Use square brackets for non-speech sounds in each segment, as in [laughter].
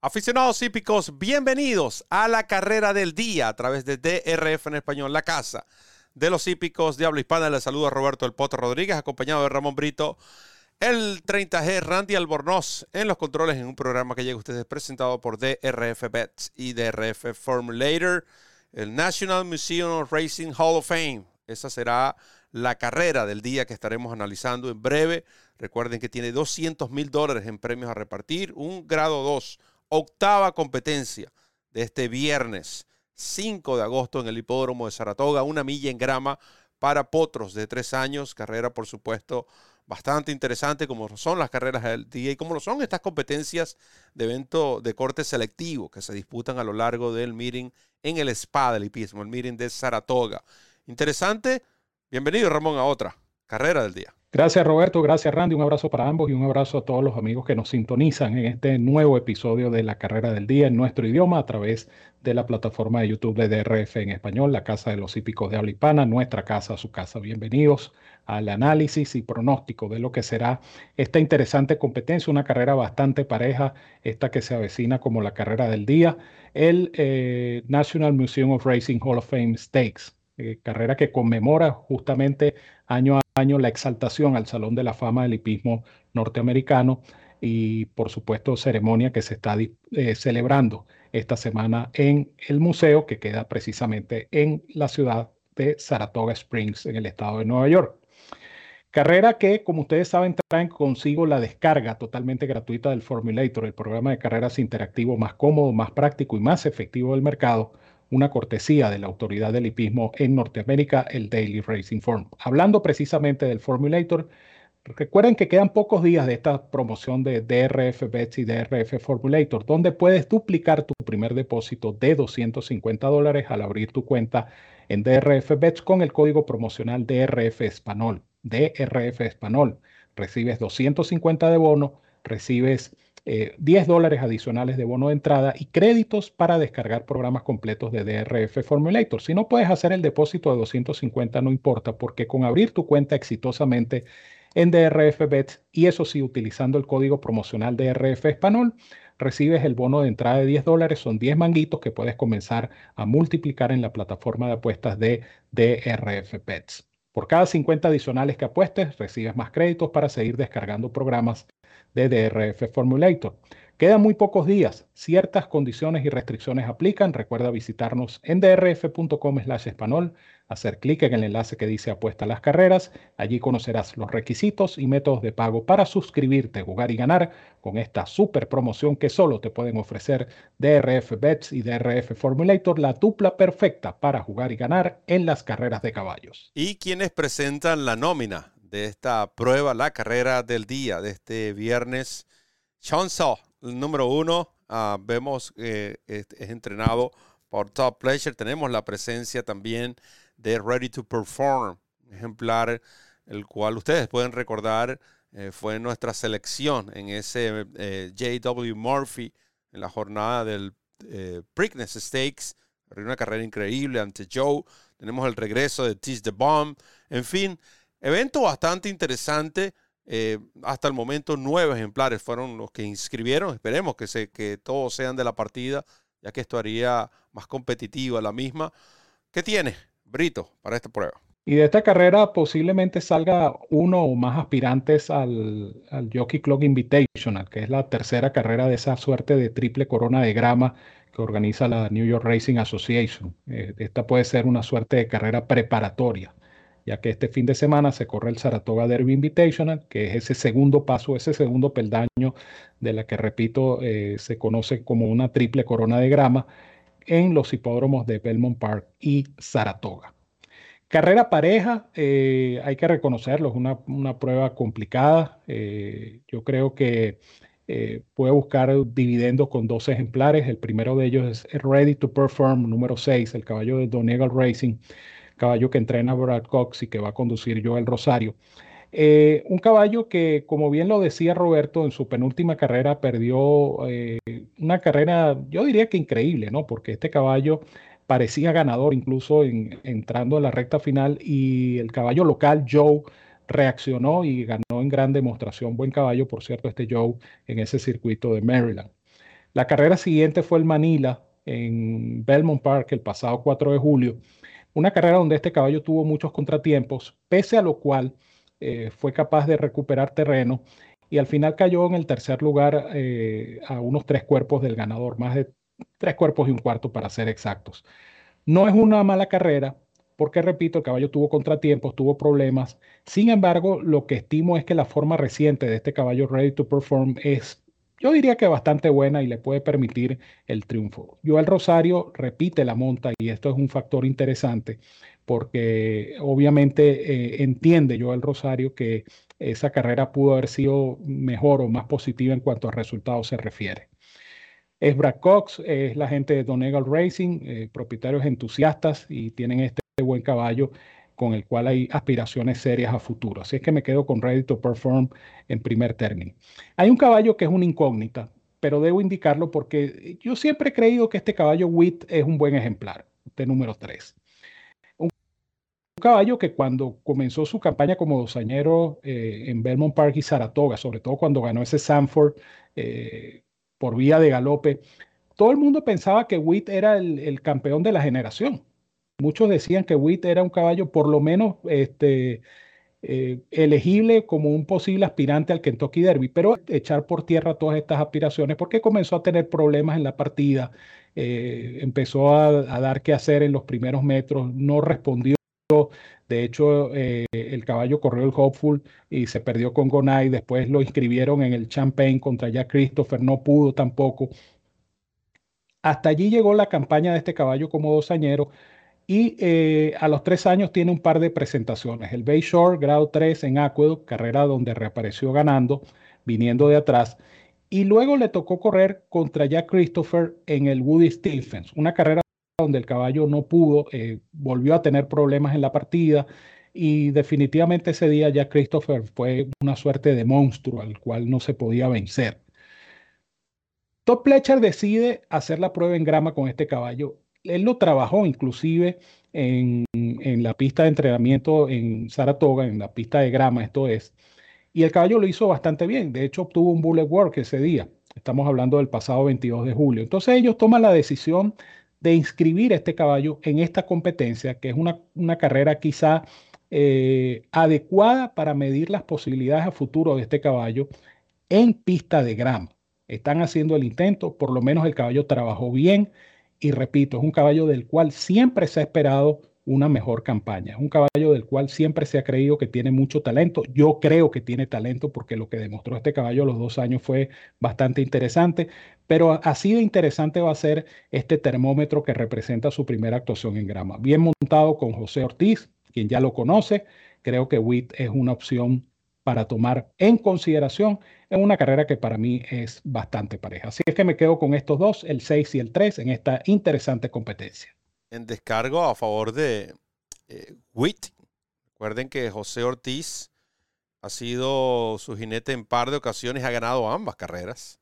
Aficionados hípicos, bienvenidos a la carrera del día a través de DRF en español, la casa de los hípicos de habla hispana. Les saluda Roberto El Poto Rodríguez, acompañado de Ramón Brito, el 30G Randy Albornoz en los controles en un programa que llega a ustedes presentado por DRF Bets y DRF Formulator, el National Museum of Racing Hall of Fame. Esa será la carrera del día que estaremos analizando en breve. Recuerden que tiene 200 mil dólares en premios a repartir, un grado 2 octava competencia de este viernes 5 de agosto en el hipódromo de Saratoga, una milla en grama para potros de tres años, carrera por supuesto bastante interesante como son las carreras del día y como lo son estas competencias de evento de corte selectivo que se disputan a lo largo del meeting en el spa del hipismo, el meeting de Saratoga. Interesante, bienvenido Ramón a otra carrera del día. Gracias Roberto, gracias Randy, un abrazo para ambos y un abrazo a todos los amigos que nos sintonizan en este nuevo episodio de la carrera del día en nuestro idioma a través de la plataforma de YouTube de DRF en español, la Casa de los Hípicos de Habla nuestra casa, su casa. Bienvenidos al análisis y pronóstico de lo que será esta interesante competencia, una carrera bastante pareja, esta que se avecina como la carrera del día, el eh, National Museum of Racing Hall of Fame Stakes, eh, carrera que conmemora justamente año a año la exaltación al Salón de la Fama del Hipismo norteamericano y por supuesto ceremonia que se está eh, celebrando esta semana en el museo que queda precisamente en la ciudad de Saratoga Springs en el estado de Nueva York. Carrera que, como ustedes saben, traen consigo la descarga totalmente gratuita del Formulator, el programa de carreras interactivo más cómodo, más práctico y más efectivo del mercado, una cortesía de la autoridad del hipismo en Norteamérica, el Daily Racing Form. Hablando precisamente del Formulator, recuerden que quedan pocos días de esta promoción de DRF Bets y DRF Formulator, donde puedes duplicar tu primer depósito de 250 dólares al abrir tu cuenta en DRF Bets con el código promocional DRF Español. DRF Español. Recibes 250 de bono, recibes 10 eh, dólares adicionales de bono de entrada y créditos para descargar programas completos de DRF Formulator. Si no puedes hacer el depósito de 250, no importa, porque con abrir tu cuenta exitosamente en DRF Bets y eso sí, utilizando el código promocional DRF Español, recibes el bono de entrada de 10 dólares, son 10 manguitos que puedes comenzar a multiplicar en la plataforma de apuestas de DRF Bets. Por cada 50 adicionales que apuestes, recibes más créditos para seguir descargando programas de DRF Formulator. Quedan muy pocos días. Ciertas condiciones y restricciones aplican. Recuerda visitarnos en drf.com slash español, hacer clic en el enlace que dice apuesta a las carreras. Allí conocerás los requisitos y métodos de pago para suscribirte, jugar y ganar con esta super promoción que solo te pueden ofrecer DRF Bets y DRF Formulator, la dupla perfecta para jugar y ganar en las carreras de caballos. Y quienes presentan la nómina de esta prueba, la carrera del día de este viernes. Sean el número uno, ah, vemos que es, entrenado por Top Pleasure. Tenemos la presencia también de Ready to Perform, ejemplar, el cual ustedes pueden recordar eh, fue nuestra selección en ese eh, JW Murphy en la jornada del eh, Preakness Stakes. Una carrera increíble ante Joe. Tenemos el regreso de Tease the Bomb. En fin, Evento bastante interesante. Eh, hasta el momento nueve ejemplares fueron los que inscribieron. Esperemos que, se, que todos sean de la partida, ya que esto haría más competitiva la misma. ¿Qué tiene Brito para esta prueba? Y de esta carrera posiblemente salga uno o más aspirantes al, Jockey Club Invitational, que es la tercera carrera de esa suerte de triple corona de grama que organiza la New York Racing Association. Eh, esta puede ser una suerte de carrera preparatoria ya que este fin de semana se corre el Saratoga Derby Invitational, que es ese segundo paso, ese segundo peldaño de la que, repito, eh, se conoce como una triple corona de grama en los hipódromos de Belmont Park y Saratoga. Carrera pareja, eh, hay que reconocerlo, es una, prueba complicada. Eh, yo creo que puede buscar dividendos con dos ejemplares. El primero de ellos es Ready to Perform, número 6, el caballo de Donegal Racing caballo que entrena Brad Cox y que va a conducir yo el Rosario. Eh, un caballo que, como bien lo decía Roberto, en su penúltima carrera perdió eh, una carrera, yo diría que increíble, ¿no? Porque este caballo parecía ganador incluso entrando en la recta final y el caballo local, Joe, reaccionó y ganó en gran demostración. Buen caballo, por cierto, este Joe en ese circuito de Maryland. La carrera siguiente fue el Manila en Belmont Park el pasado 4 de julio. Una carrera donde este caballo tuvo muchos contratiempos, pese a lo cual eh, fue capaz de recuperar terreno y al final cayó en el tercer lugar eh, a unos tres cuerpos del ganador, más de tres cuerpos y un cuarto para ser exactos. No es una mala carrera, porque repito, el caballo tuvo contratiempos, tuvo problemas. Sin embargo, lo que estimo es que la forma reciente de este caballo Ready to Perform es, yo diría que bastante buena y le puede permitir el triunfo. Yo el Rosario repite la monta y esto es un factor interesante porque obviamente eh, entiende yo el Rosario que esa carrera pudo haber sido mejor o más positiva en cuanto a resultados se refiere. Es Brad Cox, es la gente de Donegal Racing, eh, propietarios entusiastas y tienen este buen caballo con el cual hay aspiraciones serias a futuro. Así es que me quedo con Ready to Perform en primer término. Hay un caballo que es una incógnita, pero debo indicarlo porque yo siempre he creído que este caballo Wit es un buen ejemplar, de número 3. Un caballo que cuando comenzó su campaña como dosañero eh, en Belmont Park y Saratoga, sobre todo cuando ganó ese Sanford eh, por vía de galope, todo el mundo pensaba que Witt era el, campeón de la generación. Muchos decían que Witt era un caballo por lo menos este, eh, elegible como un posible aspirante al Kentucky Derby, pero echar por tierra todas estas aspiraciones porque comenzó a tener problemas en la partida, eh, empezó a, dar que hacer en los primeros metros, no respondió. De hecho, eh, el caballo corrió el Hopeful y se perdió con Gonai. Después lo inscribieron en el Champagne contra Jack Christopher, no pudo tampoco. Hasta allí llegó la campaña de este caballo como dosañero y eh, a los tres años tiene un par de presentaciones. El Bayshore, grado 3 en Aqueduct, carrera donde reapareció ganando, viniendo de atrás. Y luego le tocó correr contra Jack Christopher en el Woody Stephens, una carrera donde el caballo no pudo, eh, volvió a tener problemas en la partida y definitivamente ese día Jack Christopher fue una suerte de monstruo al cual no se podía vencer. Top Pletcher decide hacer la prueba en grama con este caballo. Él lo trabajó inclusive en, en, la pista de entrenamiento en Saratoga, en la pista de grama, esto es, y el caballo lo hizo bastante bien. De hecho, obtuvo un bullet work ese día. Estamos hablando del pasado 22 de julio. Entonces ellos toman la decisión de inscribir este caballo en esta competencia, que es una, una carrera quizá eh, adecuada para medir las posibilidades a futuro de este caballo en pista de grama. Están haciendo el intento, por lo menos el caballo trabajó bien y repito, es un caballo del cual siempre se ha esperado una mejor campaña. Es un caballo del cual siempre se ha creído que tiene mucho talento. Yo creo que tiene talento porque lo que demostró este caballo a los dos años fue bastante interesante, pero así de interesante va a ser este termómetro que representa su primera actuación en grama. Bien montado con José Ortiz, quien ya lo conoce, creo que WIT es una opción para tomar en consideración en una carrera que para mí es bastante pareja. Así es que me quedo con estos dos, el 6 y el 3, en esta interesante competencia en descargo a favor de eh, Witt. Recuerden que José Ortiz ha sido su jinete en par de ocasiones, ha ganado ambas carreras.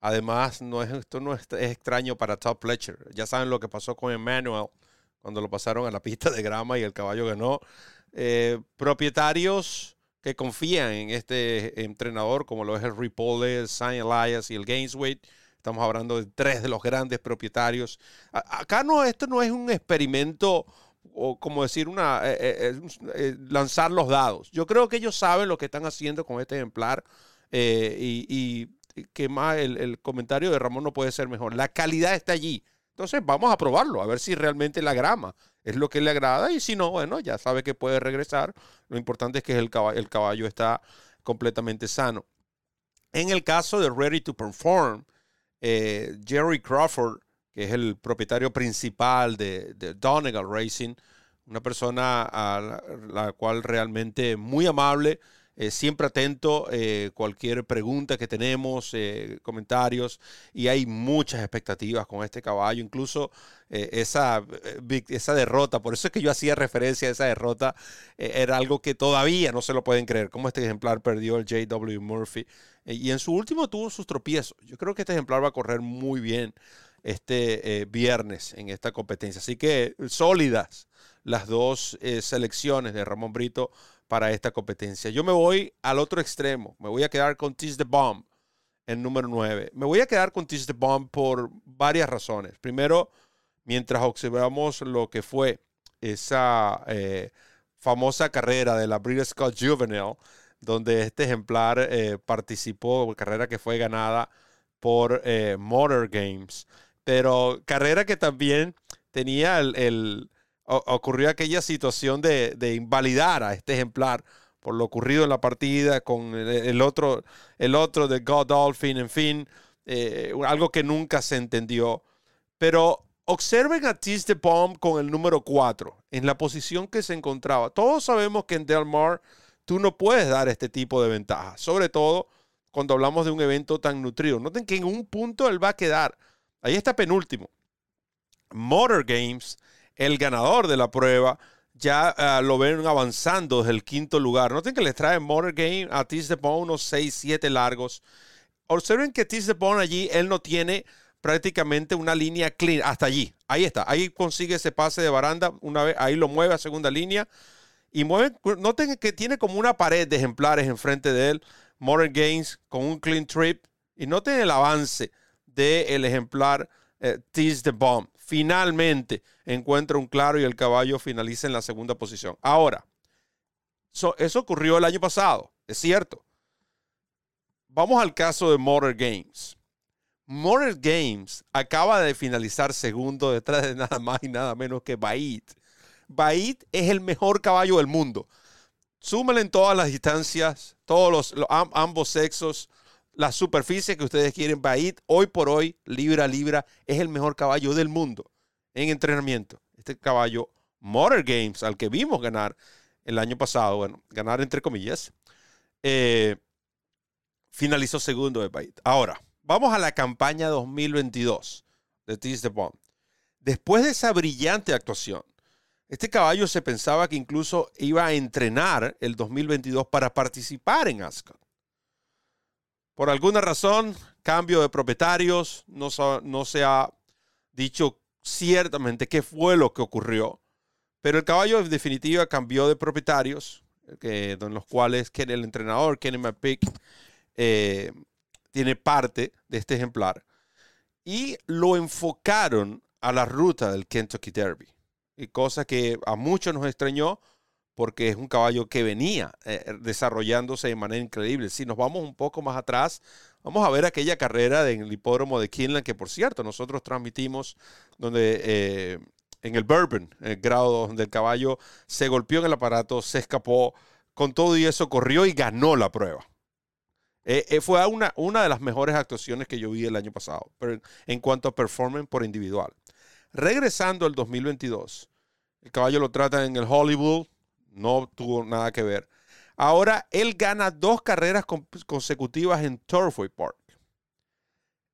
Además, no es, esto no es, extraño para Top Fletcher. Ya saben lo que pasó con Emmanuel cuando lo pasaron a la pista de grama y el caballo ganó. Eh, propietarios que confían en este entrenador, como lo es el Ripole, Saint Elias y el Gainsway, Estamos hablando de tres de los grandes propietarios. Acá no, esto no es un experimento o como decir una eh, eh, eh, lanzar los dados. Yo creo que ellos saben lo que están haciendo con este ejemplar y, que más el, el, comentario de Ramón no puede ser mejor. La calidad está allí. Entonces vamos a probarlo, a ver si realmente la grama es lo que le agrada y si no, bueno, ya sabe que puede regresar. Lo importante es que el caballo, el caballo está completamente sano. En el caso de Ready to Perform, eh, Jerry Crawford, que es el propietario principal de, Donegal Racing, una persona a la, cual realmente muy amable, eh, siempre atento, eh, cualquier pregunta que tenemos, comentarios, y hay muchas expectativas con este caballo, incluso esa, esa derrota, por eso es que yo hacía referencia a esa derrota, era algo que todavía no se lo pueden creer, cómo este ejemplar perdió el JW Murphy eh, y en su último tuvo sus tropiezos. Yo creo que este ejemplar va a correr muy bien este eh, viernes en esta competencia. Así que sólidas las dos eh, selecciones de Ramón Brito para esta competencia. Yo me voy al otro extremo. Me voy a quedar con Tease the Bomb. el número 9. Me voy a quedar con Teach the Bomb por varias razones. Primero, mientras observamos lo que fue esa eh, famosa carrera de la British Scott Juvenile, donde este ejemplar eh, participó, carrera que fue ganada por eh, Motor Games, pero carrera que también tenía el, ocurrió aquella situación de, invalidar a este ejemplar por lo ocurrido en la partida con el, otro, el otro de Godolphin, en fin, algo que nunca se entendió. Pero Observen a Tis de Bomb con el número 4, en la posición que se encontraba. Todos sabemos que en Del Mar tú no puedes dar este tipo de ventaja, sobre todo cuando hablamos de un evento tan nutrido. Noten que en un punto él va a quedar. Ahí está penúltimo. Motor Games, el ganador de la prueba, ya ah, lo ven avanzando desde el quinto lugar. Noten que les trae Motor Game a Tis de Bomb unos 6, 7 largos. Observen que Tis de Bomb allí, él no tiene prácticamente una línea clean hasta allí. Ahí está. Ahí consigue ese pase de baranda. Una vez ahí lo mueve a segunda línea. Y mueve, noten que tiene como una pared de ejemplares enfrente de él. Modern Gains con un clean trip. Y noten el avance del ejemplar eh, Tease the Bomb. Finalmente encuentra un claro y el caballo finaliza en la segunda posición. Ahora, eso ocurrió el año pasado, es cierto. Vamos al caso de Motor Games. Motor Games acaba de finalizar segundo detrás de nada más y nada menos que Bait. Bait es el mejor caballo del mundo. Súmenle en todas las distancias, todos los, ambos sexos, la superficie que ustedes quieren. Bait, hoy por hoy, libra libra, es el mejor caballo del mundo en entrenamiento. Este caballo Motor Games, al que vimos ganar el año pasado, bueno, ganar entre comillas, eh, finalizó segundo de Bait. Ahora, vamos a la campaña 2022 de Tis the Bomb. Después de esa brillante actuación, este caballo se pensaba que incluso iba a entrenar el 2022 para participar en Ascot. Por alguna razón, cambio de propietarios, no, se ha dicho ciertamente qué fue lo que ocurrió, pero el caballo en definitiva cambió de propietarios, que, en los cuales el entrenador, Kenny McPick, eh, tiene parte de este ejemplar, y lo enfocaron a la ruta del Kentucky Derby. Y cosa que a muchos nos extrañó porque es un caballo que venía eh, desarrollándose de manera increíble. Si nos vamos un poco más atrás, vamos a ver aquella carrera en el hipódromo de Kinland, que por cierto nosotros transmitimos donde, eh, en el Bourbon, el grado donde el caballo se golpeó en el aparato, se escapó, con todo y eso corrió y ganó la prueba. Eh, eh, fue una, una de las mejores actuaciones que yo vi el año pasado, pero en cuanto a performance por individual. Regresando al 2022, el caballo lo trata en el Hollywood, no tuvo nada que ver. Ahora él gana dos carreras consecutivas en Turfway Park.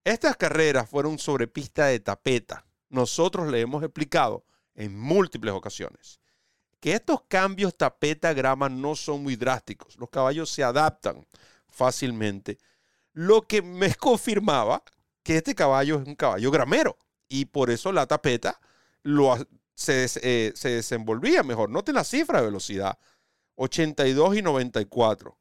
Estas carreras fueron sobre pista de tapeta. Nosotros le hemos explicado en múltiples ocasiones que estos cambios tapeta-grama no son muy drásticos. Los caballos se adaptan fácilmente, lo que me [laughs] confirmaba que este caballo es un caballo gramero y por eso la tapeta lo, se, eh, se desenvolvía mejor. Noten la cifra de velocidad, 82 y 94.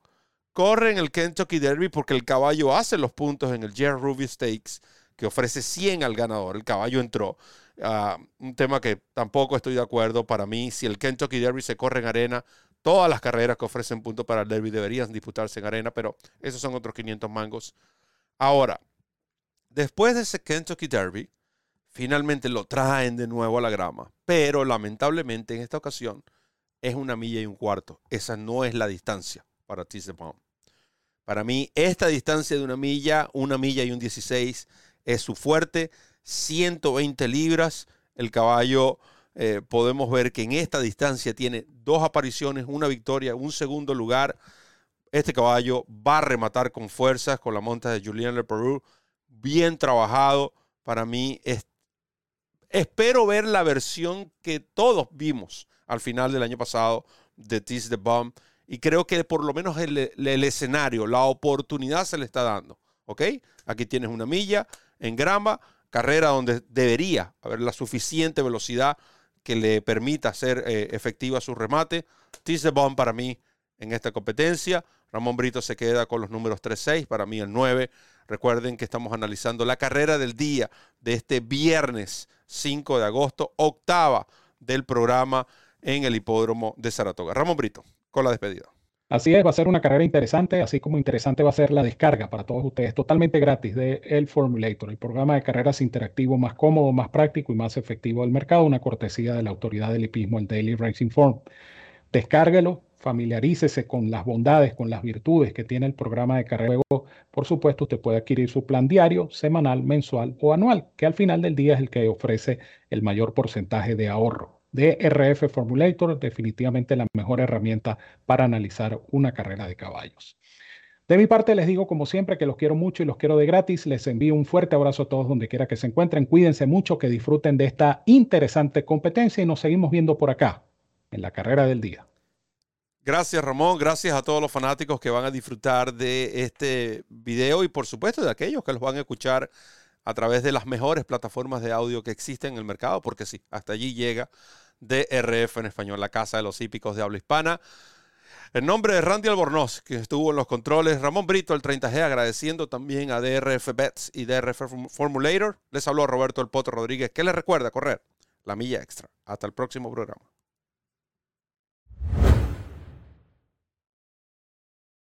Corre en el Kentucky Derby porque el caballo hace los puntos en el Jerry Ruby Stakes, que ofrece 100 al ganador. El caballo entró. Ah, un tema que tampoco estoy de acuerdo para mí. Si el Kentucky Derby se corre en arena, Todas las carreras que ofrecen puntos para el derby deberían disputarse en arena, pero esos son otros 500 mangos. Ahora, después de ese Kentucky Derby, finalmente lo traen de nuevo a la grama, pero lamentablemente en esta ocasión es una milla y un cuarto. Esa no es la distancia para Tizepon. Para mí, esta distancia de una milla, una milla y un 16 es su fuerte. 120 libras. El caballo eh, podemos ver que en esta distancia tiene dos apariciones, una victoria, un segundo lugar. Este caballo va a rematar con fuerzas con la monta de Julian Le. Bien trabajado. Para mí, es, espero ver la versión que todos vimos al final del año pasado de Tease the Bomb. Y creo que por lo menos el, escenario, la oportunidad se le está dando. ¿Ok? Aquí tienes una milla en grama, carrera donde debería haber la suficiente velocidad que le permita hacer eh, efectiva su remate. Tease Bomb para mí en esta competencia. Ramón Brito se queda con los números 3-6, para mí el 9. Recuerden que estamos analizando la carrera del día de este viernes 5 de agosto, octava del programa en el hipódromo de Saratoga. Ramón Brito, con la despedida. Así es, va a ser una carrera interesante, así como interesante va a ser la descarga para todos ustedes, totalmente gratis de El Formulator, el programa de carreras interactivo más cómodo, más práctico y más efectivo del mercado, una cortesía de la autoridad del hipismo, el Daily Racing Form. Descárguelo, familiarícese con las bondades, con las virtudes que tiene el programa de carrera. Luego, por supuesto, usted puede adquirir su plan diario, semanal, mensual o anual, que al final del día es el que ofrece el mayor porcentaje de ahorro. DRF Formulator, definitivamente la mejor herramienta para analizar una carrera de caballos. De mi parte les digo como siempre que los quiero mucho y los quiero de gratis. Les envío un fuerte abrazo a todos donde quiera que se encuentren. Cuídense mucho, que disfruten de esta interesante competencia y nos seguimos viendo por acá en la carrera del día. Gracias Ramón, gracias a todos los fanáticos que van a disfrutar de este video y por supuesto de aquellos que los van a escuchar a través de las mejores plataformas de audio que existen en el mercado, porque sí, hasta allí llega DRF en español, la Casa de los Hípicos de Habla Hispana. En nombre de Randy Albornoz, que estuvo en los controles, Ramón Brito, el 30G, agradeciendo también a DRF Bets y DRF Formulator. Les habló Roberto El Poto Rodríguez, que les recuerda correr la milla extra. Hasta el próximo programa.